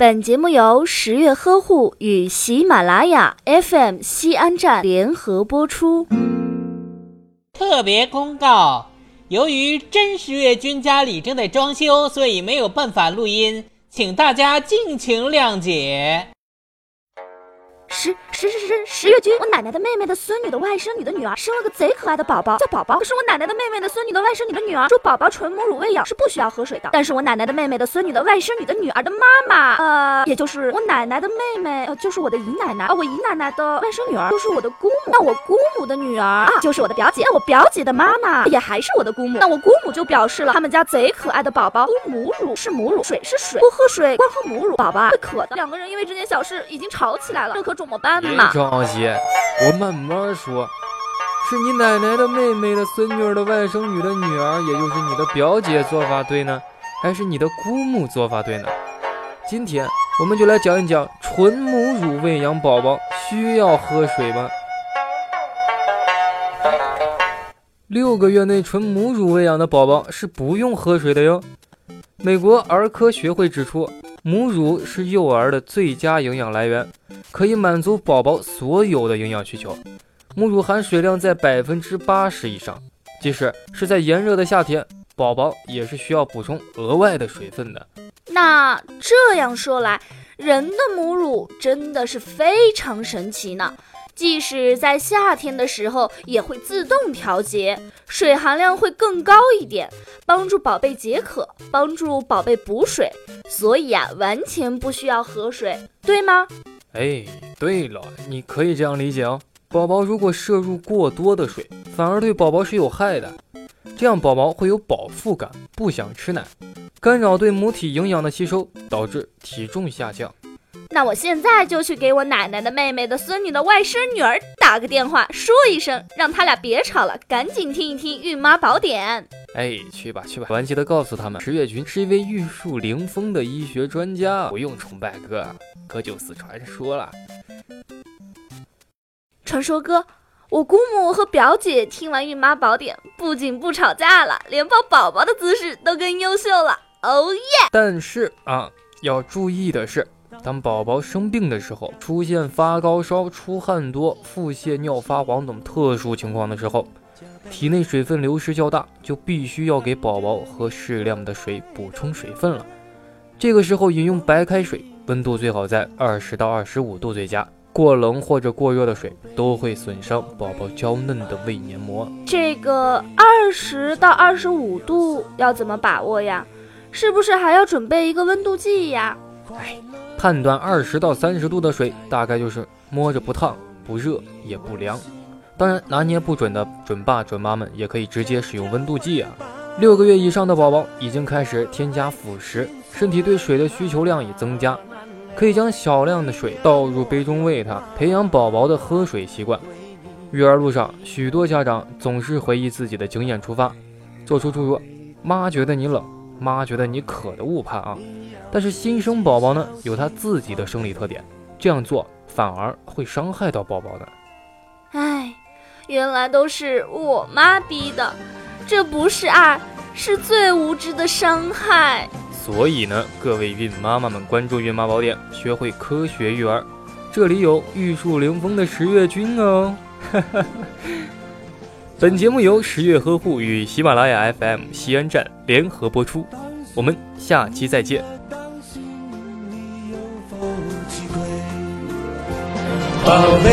本节目由十月呵护与喜马拉雅 FM 西安站联合播出。特别公告：由于真十月君家里正在装修，所以没有办法录音，请大家敬请谅解。十十十十十月君，我奶奶的妹妹的孙女的外甥女的女儿生了个贼可爱的宝宝，叫宝宝。可是我奶奶的妹妹的孙女的外甥女的女儿说，宝宝纯母乳喂养是不需要喝水的。但是我奶奶的妹妹的孙女的外甥女的女儿的妈妈，呃，也就是我奶奶的妹妹，呃，就是我的姨奶奶啊，我姨奶奶的外甥女儿就是我的姑母。那我姑母的女儿啊，就是我的表姐。那我表姐的妈妈也还是我的姑母。那我姑母就表示了，他们家贼可爱的宝宝，母乳是母乳，水是水，不喝水，光喝母乳，宝宝会渴的。两个人因为这件小事已经吵起来了，这可怎么办嘛？着急，我慢慢说。是你奶奶的妹妹的孙女儿的外甥女的女儿，也就是你的表姐做法对呢，还是你的姑母做法对呢？今天我们就来讲一讲纯母乳喂养宝宝需要喝水吗？六个月内纯母乳喂养的宝宝是不用喝水的哟。美国儿科学会指出，母乳是幼儿的最佳营养来源。可以满足宝宝所有的营养需求，母乳含水量在百分之八十以上，即使是在炎热的夏天，宝宝也是需要补充额外的水分的。那这样说来，人的母乳真的是非常神奇呢。即使在夏天的时候，也会自动调节，水含量会更高一点，帮助宝贝解渴，帮助宝贝补水。所以啊，完全不需要喝水，对吗？哎，对了，你可以这样理解哦。宝宝如果摄入过多的水，反而对宝宝是有害的。这样宝宝会有饱腹感，不想吃奶，干扰对母体营养的吸收，导致体重下降。那我现在就去给我奶奶的妹妹的孙女的外甥女儿打个电话，说一声，让他俩别吵了，赶紧听一听《孕妈宝典》。哎，去吧去吧，顽记得告诉他们，十月君是一位玉树临风的医学专家，不用崇拜哥。哥就是传说了，传说哥，我姑母和表姐听完《孕妈宝典》，不仅不吵架了，连抱宝宝的姿势都更优秀了。哦耶！但是啊，要注意的是，当宝宝生病的时候，出现发高烧、出汗多、腹泻、尿发黄等特殊情况的时候，体内水分流失较大，就必须要给宝宝喝适量的水补充水分了。这个时候饮用白开水。温度最好在二十到二十五度最佳，过冷或者过热的水都会损伤宝宝娇嫩的胃黏膜。这个二十到二十五度要怎么把握呀？是不是还要准备一个温度计呀？哎，判断二十到三十度的水，大概就是摸着不烫、不热也不凉。当然，拿捏不准的准爸准妈们也可以直接使用温度计啊。六个月以上的宝宝已经开始添加辅食，身体对水的需求量已增加。可以将少量的水倒入杯中喂他，培养宝宝的喝水习惯。育儿路上，许多家长总是回忆自己的经验出发，做出诸如“妈觉得你冷，妈觉得你渴”的误判啊。但是新生宝宝呢，有他自己的生理特点，这样做反而会伤害到宝宝的。唉，原来都是我妈逼的，这不是爱，是最无知的伤害。所以呢，各位孕妈妈们，关注孕妈宝典，学会科学育儿。这里有玉树临风的十月君哦。本节目由十月呵护与喜马拉雅 FM 西安站联合播出，我们下期再见。宝贝，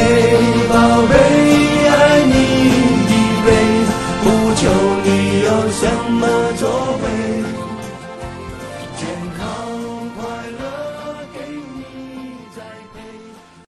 宝贝，爱你一辈子，不求你有什么作为。